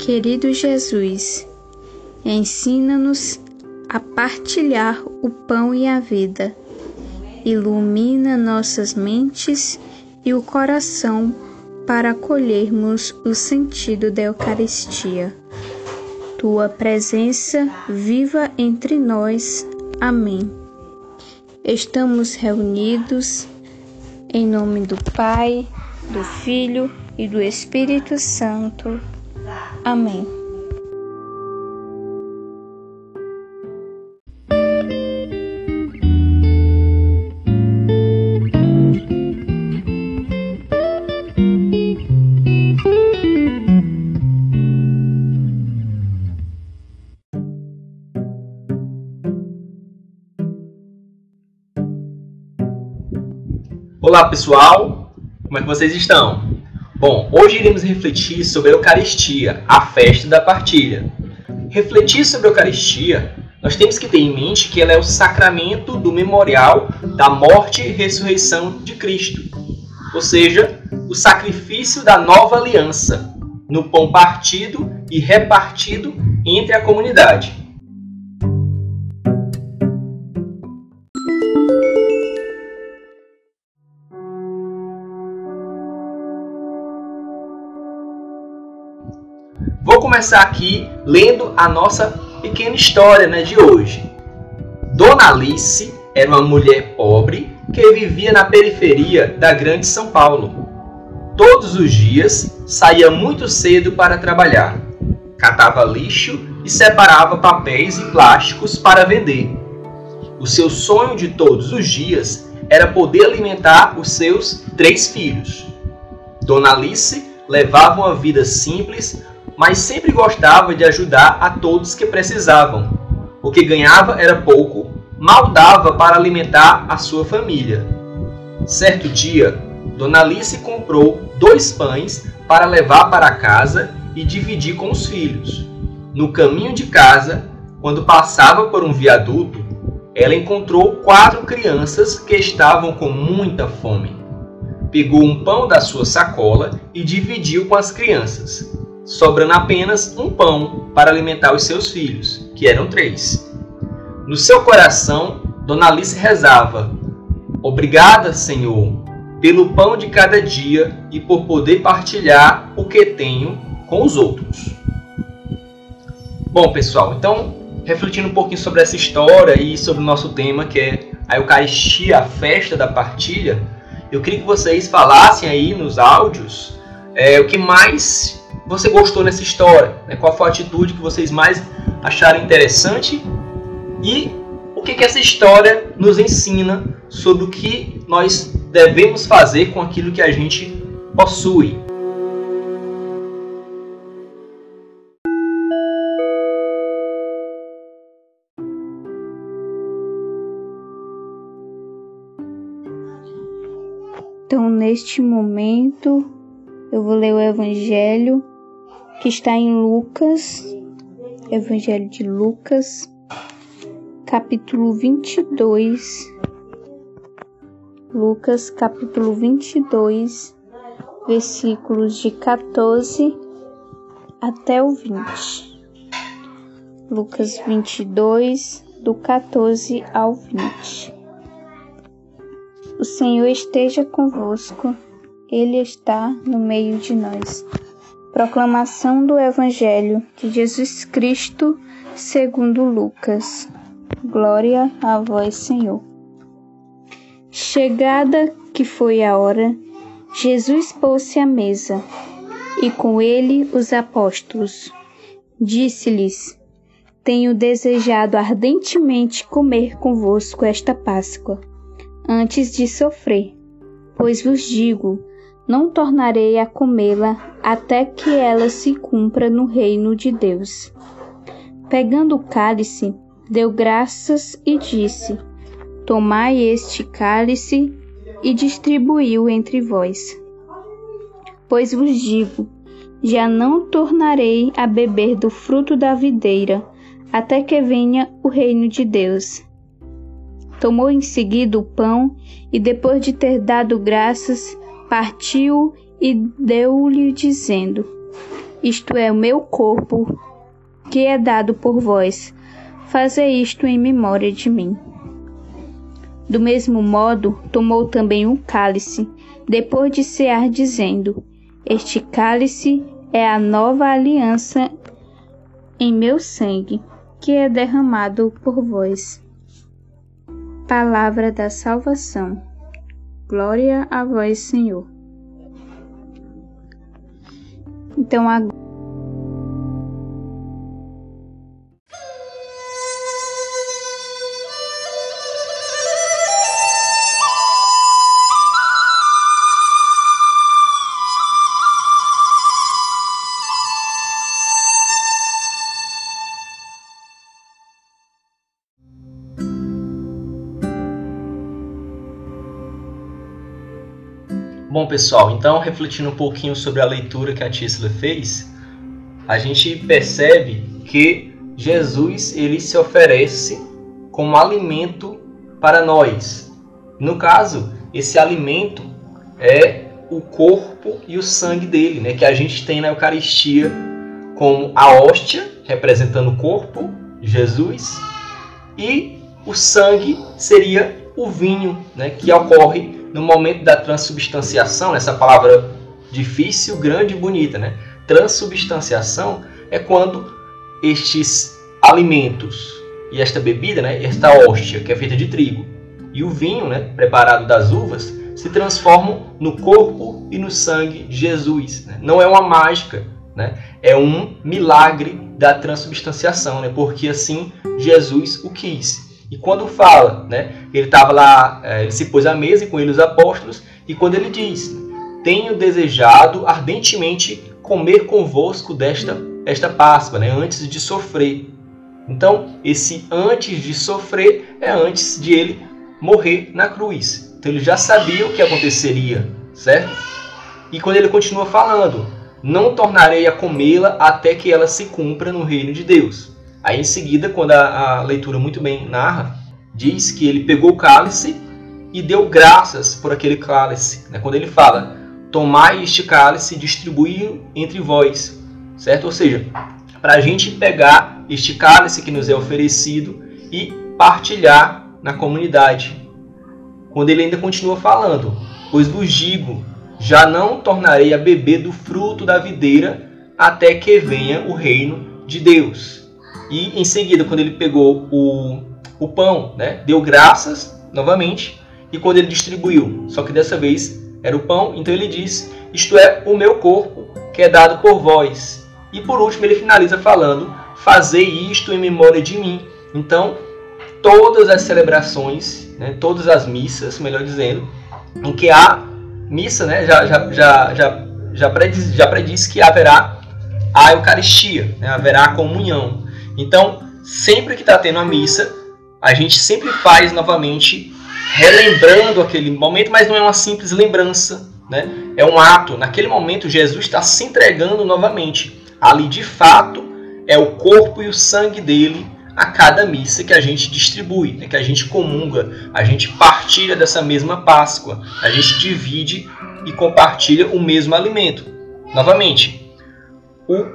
Querido Jesus, ensina-nos a partilhar o pão e a vida. Ilumina nossas mentes e o coração para acolhermos o sentido da Eucaristia. Tua presença viva entre nós. Amém. Estamos reunidos em nome do Pai, do Filho e do Espírito Santo. Amém. Olá pessoal, como é que vocês estão? Bom, hoje iremos refletir sobre a Eucaristia, a festa da partilha. Refletir sobre a Eucaristia, nós temos que ter em mente que ela é o sacramento do memorial da morte e ressurreição de Cristo, ou seja, o sacrifício da nova aliança, no pão partido e repartido entre a comunidade. Vou começar aqui lendo a nossa pequena história né, de hoje. Dona Alice era uma mulher pobre que vivia na periferia da grande São Paulo. Todos os dias saía muito cedo para trabalhar, catava lixo e separava papéis e plásticos para vender. O seu sonho de todos os dias era poder alimentar os seus três filhos. Dona Alice levava uma vida simples, mas sempre gostava de ajudar a todos que precisavam. O que ganhava era pouco, mal dava para alimentar a sua família. Certo dia, Dona Alice comprou dois pães para levar para casa e dividir com os filhos. No caminho de casa, quando passava por um viaduto, ela encontrou quatro crianças que estavam com muita fome. Pegou um pão da sua sacola e dividiu com as crianças sobrando apenas um pão para alimentar os seus filhos, que eram três. No seu coração, Dona Alice rezava: Obrigada, Senhor, pelo pão de cada dia e por poder partilhar o que tenho com os outros. Bom, pessoal, então, refletindo um pouquinho sobre essa história e sobre o nosso tema, que é a Eucaristia, a festa da partilha, eu queria que vocês falassem aí nos áudios é, o que mais você gostou nessa história, né? qual foi a atitude que vocês mais acharam interessante e o que, que essa história nos ensina sobre o que nós devemos fazer com aquilo que a gente possui. Então, neste momento, eu vou ler o Evangelho que está em Lucas, Evangelho de Lucas, capítulo 22. Lucas, capítulo 22, versículos de 14 até o 20. Lucas 22, do 14 ao 20. O Senhor esteja convosco, Ele está no meio de nós. Proclamação do Evangelho de Jesus Cristo segundo Lucas. Glória a vós, Senhor. Chegada que foi a hora, Jesus pôs-se à mesa, e com ele os apóstolos. Disse-lhes: Tenho desejado ardentemente comer convosco esta Páscoa, antes de sofrer, pois vos digo, não tornarei a comê-la até que ela se cumpra no reino de Deus. Pegando o cálice, deu graças e disse: Tomai este cálice e distribuiu entre vós. Pois vos digo: já não tornarei a beber do fruto da videira, até que venha o reino de Deus. Tomou em seguida o pão e, depois de ter dado graças, partiu e deu-lhe dizendo: isto é, o meu corpo, que é dado por vós. Faze isto em memória de mim. Do mesmo modo, tomou também um cálice, depois de cear, dizendo: Este cálice é a nova aliança em meu sangue, que é derramado por vós. Palavra da salvação. Glória a vós, Senhor. Então, agora Bom, pessoal, então refletindo um pouquinho sobre a leitura que a Tisla fez, a gente percebe que Jesus ele se oferece como alimento para nós. No caso, esse alimento é o corpo e o sangue dele, né, que a gente tem na Eucaristia como a hóstia, representando o corpo Jesus, e o sangue seria o vinho, né, que ocorre no momento da transubstanciação, essa palavra difícil, grande e bonita, né? Transubstanciação é quando estes alimentos e esta bebida, né, esta hóstia que é feita de trigo e o vinho, né, preparado das uvas, se transformam no corpo e no sangue de Jesus. Né? Não é uma mágica, né? é um milagre da transubstanciação, né? porque assim Jesus o quis. E quando fala, né, ele estava lá, é, ele se pôs à mesa com ele os apóstolos, e quando ele diz: Tenho desejado ardentemente comer convosco desta esta Páscoa, né, antes de sofrer. Então, esse antes de sofrer é antes de ele morrer na cruz. Então, ele já sabia o que aconteceria, certo? E quando ele continua falando: Não tornarei a comê-la até que ela se cumpra no reino de Deus. Aí em seguida, quando a, a leitura muito bem narra, diz que ele pegou o cálice e deu graças por aquele cálice. Né? Quando ele fala, tomai este cálice e distribui entre vós, certo? Ou seja, para a gente pegar este cálice que nos é oferecido e partilhar na comunidade. Quando ele ainda continua falando, pois vos digo, já não tornarei a beber do fruto da videira até que venha o reino de Deus. E em seguida, quando ele pegou o, o pão, né, deu graças novamente. E quando ele distribuiu, só que dessa vez era o pão, então ele diz: Isto é o meu corpo que é dado por vós. E por último, ele finaliza falando: Fazei isto em memória de mim. Então, todas as celebrações, né, todas as missas, melhor dizendo, em que há missa, né, já, já, já, já, já, prediz, já prediz que haverá a Eucaristia, né, haverá a comunhão. Então, sempre que está tendo a missa, a gente sempre faz novamente, relembrando aquele momento, mas não é uma simples lembrança, né? É um ato. Naquele momento, Jesus está se entregando novamente. Ali, de fato, é o corpo e o sangue dele a cada missa que a gente distribui, né? que a gente comunga, a gente partilha dessa mesma Páscoa, a gente divide e compartilha o mesmo alimento. Novamente,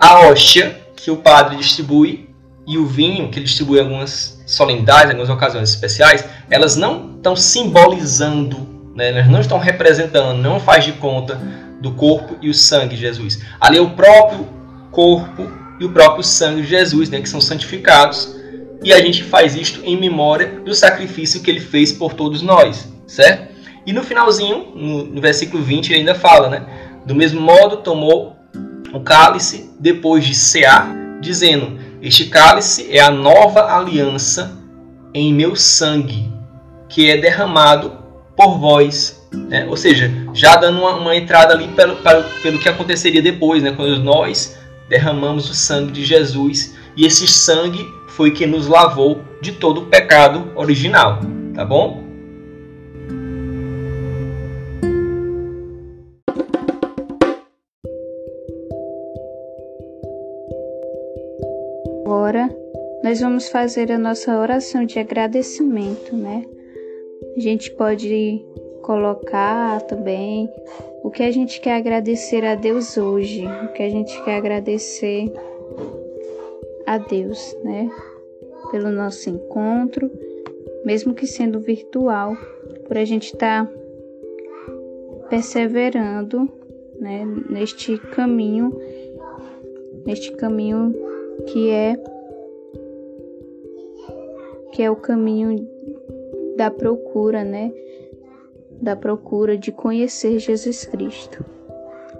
a hóstia que o padre distribui e o vinho, que ele distribui em algumas solenidades, em algumas ocasiões especiais, elas não estão simbolizando, né? elas não estão representando, não faz de conta do corpo e o sangue de Jesus. Ali é o próprio corpo e o próprio sangue de Jesus, né? que são santificados, e a gente faz isto em memória do sacrifício que ele fez por todos nós, certo? E no finalzinho, no, no versículo 20, ele ainda fala, né? Do mesmo modo, tomou o cálice depois de cear, dizendo: este cálice é a nova aliança em meu sangue, que é derramado por vós. Né? Ou seja, já dando uma, uma entrada ali pelo, pelo, pelo, que aconteceria depois, né? quando nós derramamos o sangue de Jesus. E esse sangue foi que nos lavou de todo o pecado original. Tá bom? Nós vamos fazer a nossa oração de agradecimento, né? A gente pode colocar também o que a gente quer agradecer a Deus hoje, o que a gente quer agradecer a Deus, né? Pelo nosso encontro, mesmo que sendo virtual, por a gente estar tá perseverando, né, neste caminho, neste caminho que é que é o caminho da procura, né? Da procura de conhecer Jesus Cristo.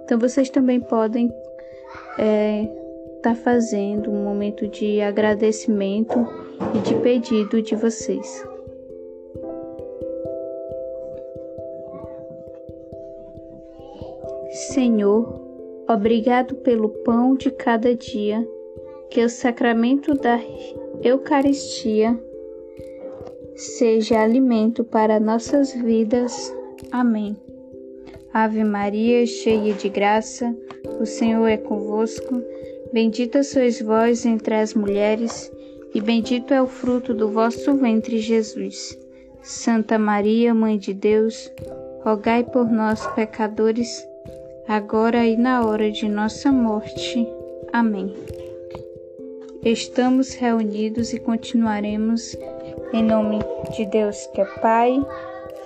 Então vocês também podem estar é, tá fazendo um momento de agradecimento e de pedido de vocês. Senhor, obrigado pelo pão de cada dia, que o sacramento da Eucaristia seja alimento para nossas vidas. Amém. Ave Maria, cheia de graça, o Senhor é convosco. Bendita sois vós entre as mulheres, e bendito é o fruto do vosso ventre, Jesus. Santa Maria, Mãe de Deus, rogai por nós, pecadores, agora e na hora de nossa morte. Amém. Estamos reunidos e continuaremos em nome de Deus que é Pai,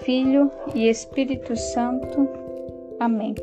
Filho e Espírito Santo. Amém.